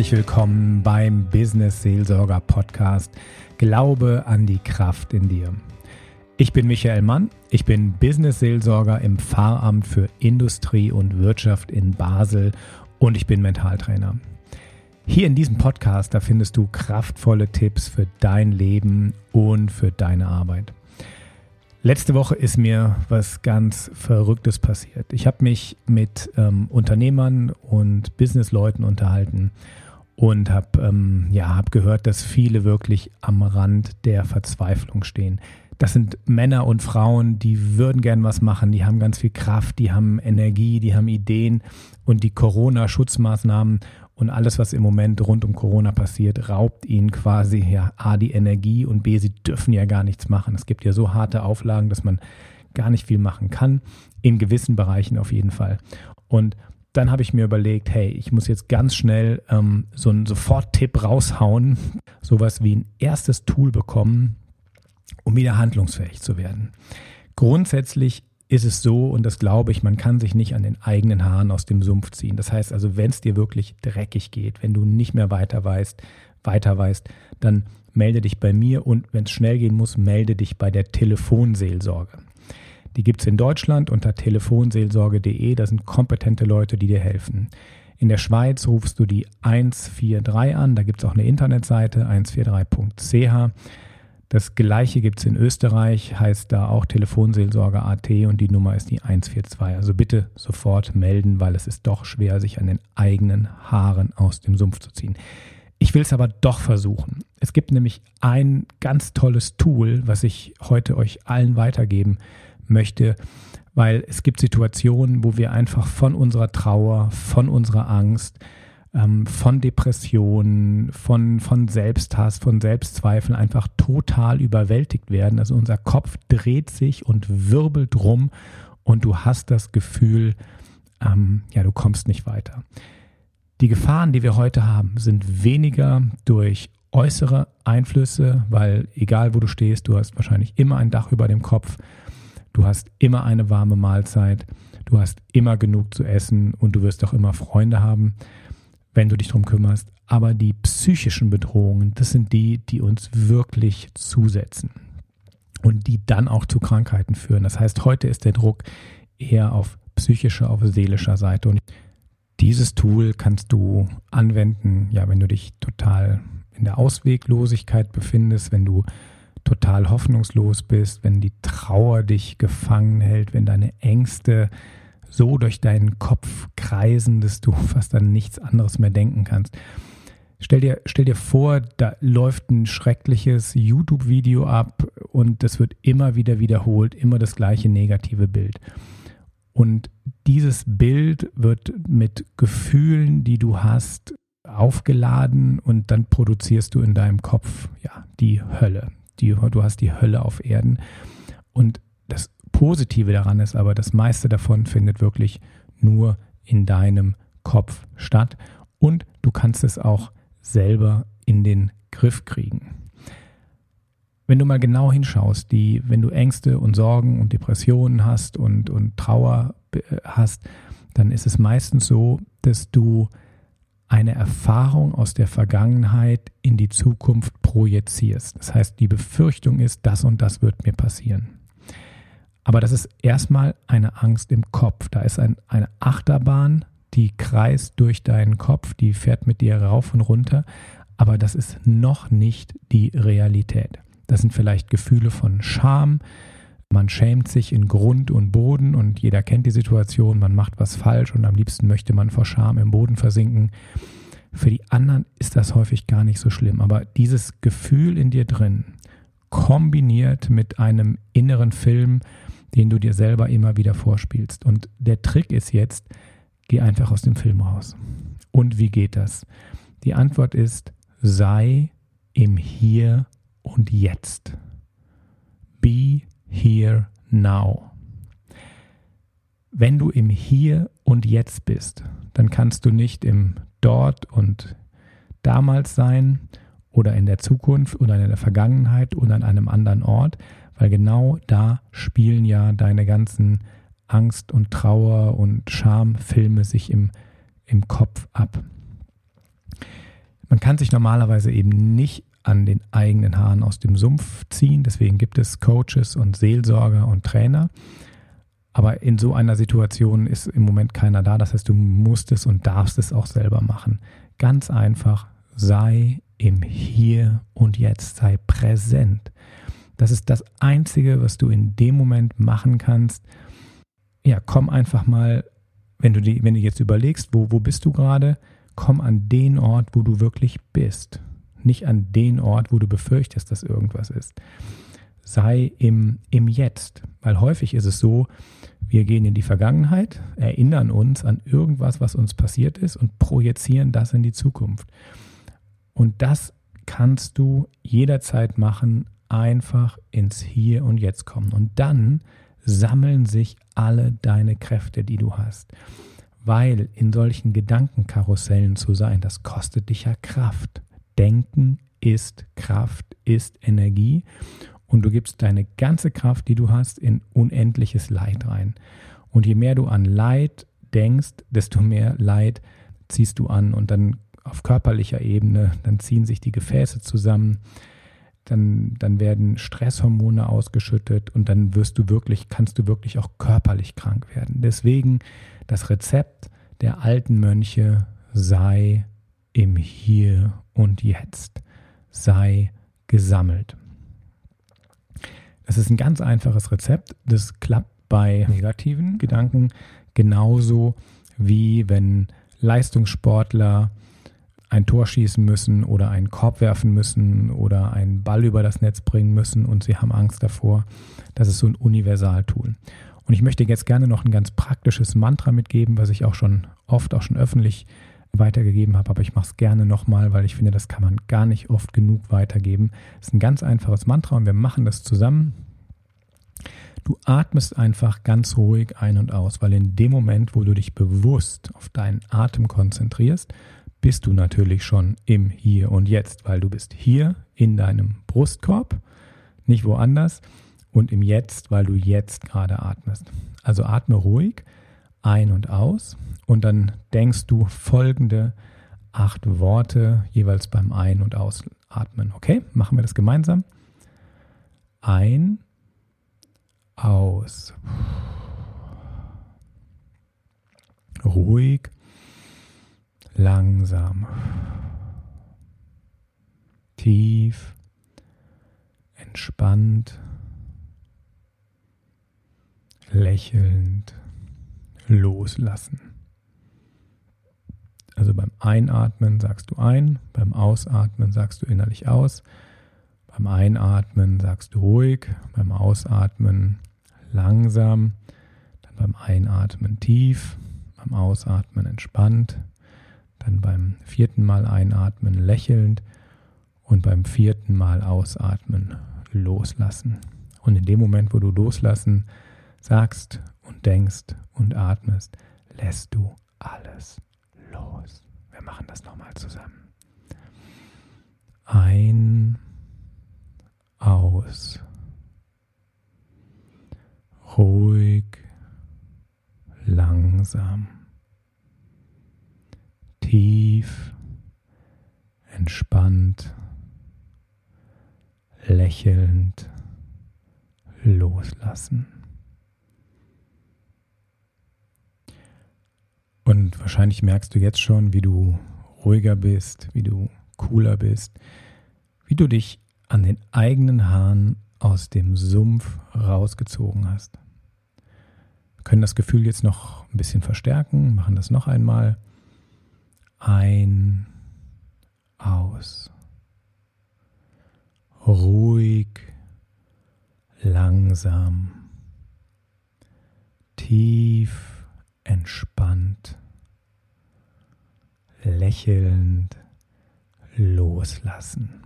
Herzlich willkommen beim Business Seelsorger Podcast Glaube an die Kraft in dir. Ich bin Michael Mann, ich bin Business Seelsorger im Pfarramt für Industrie und Wirtschaft in Basel und ich bin Mentaltrainer. Hier in diesem Podcast, da findest du kraftvolle Tipps für dein Leben und für deine Arbeit. Letzte Woche ist mir was ganz Verrücktes passiert. Ich habe mich mit ähm, Unternehmern und Businessleuten unterhalten und habe ähm, ja, hab gehört, dass viele wirklich am Rand der Verzweiflung stehen. Das sind Männer und Frauen, die würden gern was machen, die haben ganz viel Kraft, die haben Energie, die haben Ideen und die Corona-Schutzmaßnahmen und alles, was im Moment rund um Corona passiert, raubt ihnen quasi ja A die Energie und B, sie dürfen ja gar nichts machen. Es gibt ja so harte Auflagen, dass man gar nicht viel machen kann, in gewissen Bereichen auf jeden Fall. Und dann habe ich mir überlegt, hey, ich muss jetzt ganz schnell ähm, so einen Sofort-Tipp raushauen, sowas wie ein erstes Tool bekommen, um wieder handlungsfähig zu werden. Grundsätzlich ist es so, und das glaube ich, man kann sich nicht an den eigenen Haaren aus dem Sumpf ziehen. Das heißt also, wenn es dir wirklich dreckig geht, wenn du nicht mehr weiter weißt, weiter weißt, dann melde dich bei mir und wenn es schnell gehen muss, melde dich bei der Telefonseelsorge. Die gibt es in Deutschland unter telefonseelsorge.de. Da sind kompetente Leute, die dir helfen. In der Schweiz rufst du die 143 an. Da gibt es auch eine Internetseite 143.ch. Das gleiche gibt es in Österreich, heißt da auch Telefonseelsorge AT und die Nummer ist die 142. Also bitte sofort melden, weil es ist doch schwer, sich an den eigenen Haaren aus dem Sumpf zu ziehen. Ich will es aber doch versuchen. Es gibt nämlich ein ganz tolles Tool, was ich heute euch allen weitergeben möchte, weil es gibt Situationen, wo wir einfach von unserer Trauer, von unserer Angst, ähm, von Depressionen, von, von Selbsthass, von Selbstzweifeln einfach total überwältigt werden. Also unser Kopf dreht sich und wirbelt rum und du hast das Gefühl, ähm, ja, du kommst nicht weiter. Die Gefahren, die wir heute haben, sind weniger durch äußere Einflüsse, weil egal wo du stehst, du hast wahrscheinlich immer ein Dach über dem Kopf, du hast immer eine warme Mahlzeit, du hast immer genug zu essen und du wirst auch immer Freunde haben wenn du dich darum kümmerst. Aber die psychischen Bedrohungen, das sind die, die uns wirklich zusetzen und die dann auch zu Krankheiten führen. Das heißt, heute ist der Druck eher auf psychischer, auf seelischer Seite. Und dieses Tool kannst du anwenden, ja, wenn du dich total in der Ausweglosigkeit befindest, wenn du total hoffnungslos bist, wenn die Trauer dich gefangen hält, wenn deine Ängste so durch deinen Kopf kreisen, dass du fast an nichts anderes mehr denken kannst. Stell dir, stell dir vor, da läuft ein schreckliches YouTube-Video ab und das wird immer wieder wiederholt, immer das gleiche negative Bild. Und dieses Bild wird mit Gefühlen, die du hast, aufgeladen und dann produzierst du in deinem Kopf ja die Hölle. Die, du hast die Hölle auf Erden. Und Positive daran ist aber, das meiste davon findet wirklich nur in deinem Kopf statt und du kannst es auch selber in den Griff kriegen. Wenn du mal genau hinschaust, die, wenn du Ängste und Sorgen und Depressionen hast und, und Trauer äh, hast, dann ist es meistens so, dass du eine Erfahrung aus der Vergangenheit in die Zukunft projizierst. Das heißt, die Befürchtung ist, das und das wird mir passieren. Aber das ist erstmal eine Angst im Kopf. Da ist ein, eine Achterbahn, die kreist durch deinen Kopf, die fährt mit dir rauf und runter. Aber das ist noch nicht die Realität. Das sind vielleicht Gefühle von Scham. Man schämt sich in Grund und Boden und jeder kennt die Situation, man macht was falsch und am liebsten möchte man vor Scham im Boden versinken. Für die anderen ist das häufig gar nicht so schlimm, aber dieses Gefühl in dir drin, kombiniert mit einem inneren Film, den du dir selber immer wieder vorspielst. Und der Trick ist jetzt, geh einfach aus dem Film raus. Und wie geht das? Die Antwort ist, sei im Hier und Jetzt. Be here now. Wenn du im Hier und Jetzt bist, dann kannst du nicht im Dort und damals sein oder in der Zukunft oder in der Vergangenheit oder an einem anderen Ort, weil genau da spielen ja deine ganzen Angst und Trauer und Schamfilme sich im, im Kopf ab. Man kann sich normalerweise eben nicht an den eigenen Haaren aus dem Sumpf ziehen. Deswegen gibt es Coaches und Seelsorger und Trainer. Aber in so einer Situation ist im Moment keiner da. Das heißt, du musst es und darfst es auch selber machen. Ganz einfach, sei im Hier und Jetzt, sei präsent. Das ist das Einzige, was du in dem Moment machen kannst. Ja, komm einfach mal, wenn du, die, wenn du jetzt überlegst, wo, wo bist du gerade, komm an den Ort, wo du wirklich bist. Nicht an den Ort, wo du befürchtest, dass irgendwas ist. Sei im, im Jetzt. Weil häufig ist es so, wir gehen in die Vergangenheit, erinnern uns an irgendwas, was uns passiert ist und projizieren das in die Zukunft. Und das kannst du jederzeit machen, einfach ins Hier und Jetzt kommen. Und dann sammeln sich alle deine Kräfte, die du hast. Weil in solchen Gedankenkarussellen zu sein, das kostet dich ja Kraft. Denken ist Kraft, ist Energie. Und du gibst deine ganze Kraft, die du hast, in unendliches Leid rein. Und je mehr du an Leid denkst, desto mehr Leid ziehst du an. Und dann auf körperlicher Ebene, dann ziehen sich die Gefäße zusammen, dann, dann werden Stresshormone ausgeschüttet und dann wirst du wirklich, kannst du wirklich auch körperlich krank werden. Deswegen das Rezept der alten Mönche sei im Hier und Jetzt, sei gesammelt. Das ist ein ganz einfaches Rezept. Das klappt bei negativen Gedanken genauso wie wenn Leistungssportler ein Tor schießen müssen oder einen Korb werfen müssen oder einen Ball über das Netz bringen müssen und sie haben Angst davor. Das ist so ein Universaltool. Und ich möchte jetzt gerne noch ein ganz praktisches Mantra mitgeben, was ich auch schon oft, auch schon öffentlich weitergegeben habe, aber ich mache es gerne nochmal, weil ich finde, das kann man gar nicht oft genug weitergeben. Es ist ein ganz einfaches Mantra und wir machen das zusammen. Du atmest einfach ganz ruhig ein und aus, weil in dem Moment, wo du dich bewusst auf deinen Atem konzentrierst, bist du natürlich schon im Hier und Jetzt, weil du bist hier in deinem Brustkorb, nicht woanders, und im Jetzt, weil du jetzt gerade atmest. Also atme ruhig ein und aus und dann denkst du folgende acht Worte jeweils beim Ein- und Ausatmen. Okay, machen wir das gemeinsam. Ein, aus. Ruhig langsam, tief, entspannt, lächelnd, loslassen. Also beim Einatmen sagst du ein, beim Ausatmen sagst du innerlich aus, beim Einatmen sagst du ruhig, beim Ausatmen langsam, dann beim Einatmen tief, beim Ausatmen entspannt, dann beim vierten Mal einatmen lächelnd und beim vierten Mal ausatmen loslassen. Und in dem Moment, wo du loslassen sagst und denkst und atmest, lässt du alles los. Wir machen das nochmal zusammen. Ein, aus. Ruhig, langsam tief, entspannt, lächelnd loslassen. Und wahrscheinlich merkst du jetzt schon, wie du ruhiger bist, wie du cooler bist, wie du dich an den eigenen Haaren aus dem Sumpf rausgezogen hast. Wir können das Gefühl jetzt noch ein bisschen verstärken, machen das noch einmal ein, aus. Ruhig, langsam, tief, entspannt, lächelnd, loslassen.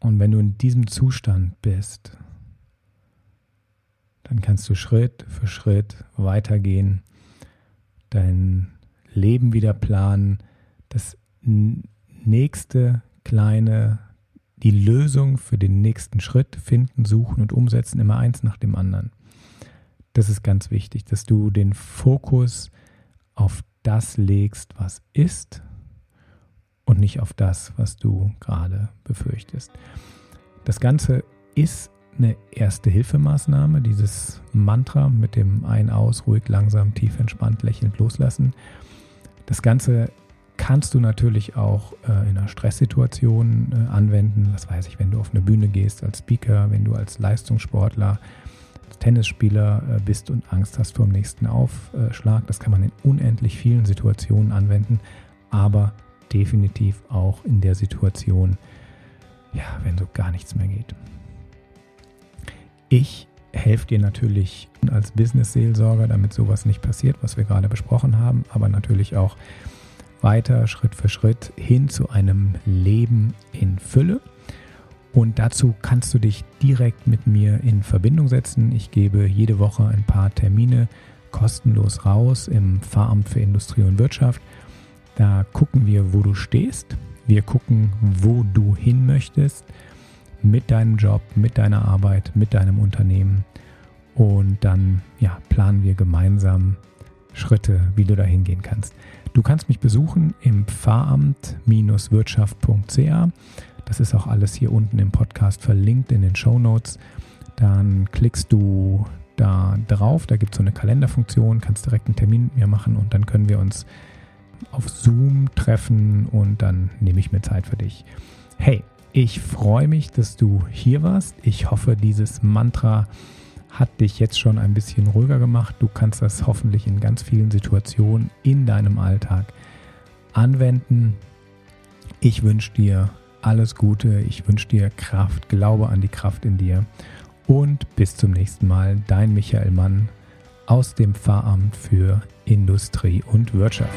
Und wenn du in diesem Zustand bist, dann kannst du Schritt für Schritt weitergehen, dein Leben wieder planen, das nächste kleine, die Lösung für den nächsten Schritt finden, suchen und umsetzen, immer eins nach dem anderen. Das ist ganz wichtig, dass du den Fokus auf das legst, was ist und nicht auf das, was du gerade befürchtest. Das Ganze ist eine erste Hilfemaßnahme, dieses Mantra mit dem Ein-Aus, ruhig, langsam, tief entspannt, lächelnd loslassen. Das Ganze kannst du natürlich auch äh, in einer Stresssituation äh, anwenden. Was weiß ich, wenn du auf eine Bühne gehst als Speaker, wenn du als Leistungssportler, als Tennisspieler äh, bist und Angst hast vor dem nächsten Aufschlag. Das kann man in unendlich vielen Situationen anwenden, aber definitiv auch in der Situation, ja, wenn so gar nichts mehr geht. Ich helfe dir natürlich als Business-Seelsorger, damit sowas nicht passiert, was wir gerade besprochen haben, aber natürlich auch weiter Schritt für Schritt hin zu einem Leben in Fülle. Und dazu kannst du dich direkt mit mir in Verbindung setzen. Ich gebe jede Woche ein paar Termine kostenlos raus im Pfarramt für Industrie und Wirtschaft. Da gucken wir, wo du stehst. Wir gucken, wo du hin möchtest mit deinem Job, mit deiner Arbeit, mit deinem Unternehmen. Und dann ja, planen wir gemeinsam Schritte, wie du da hingehen kannst. Du kannst mich besuchen im Pfarramt-wirtschaft.ca. Das ist auch alles hier unten im Podcast verlinkt in den Show Notes. Dann klickst du da drauf, da gibt es so eine Kalenderfunktion, kannst direkt einen Termin mit mir machen und dann können wir uns auf Zoom treffen und dann nehme ich mir Zeit für dich. Hey, ich freue mich, dass du hier warst. Ich hoffe, dieses Mantra hat dich jetzt schon ein bisschen ruhiger gemacht. Du kannst das hoffentlich in ganz vielen Situationen in deinem Alltag anwenden. Ich wünsche dir alles Gute, ich wünsche dir Kraft, glaube an die Kraft in dir und bis zum nächsten Mal, dein Michael Mann aus dem Pfarramt für Industrie und Wirtschaft.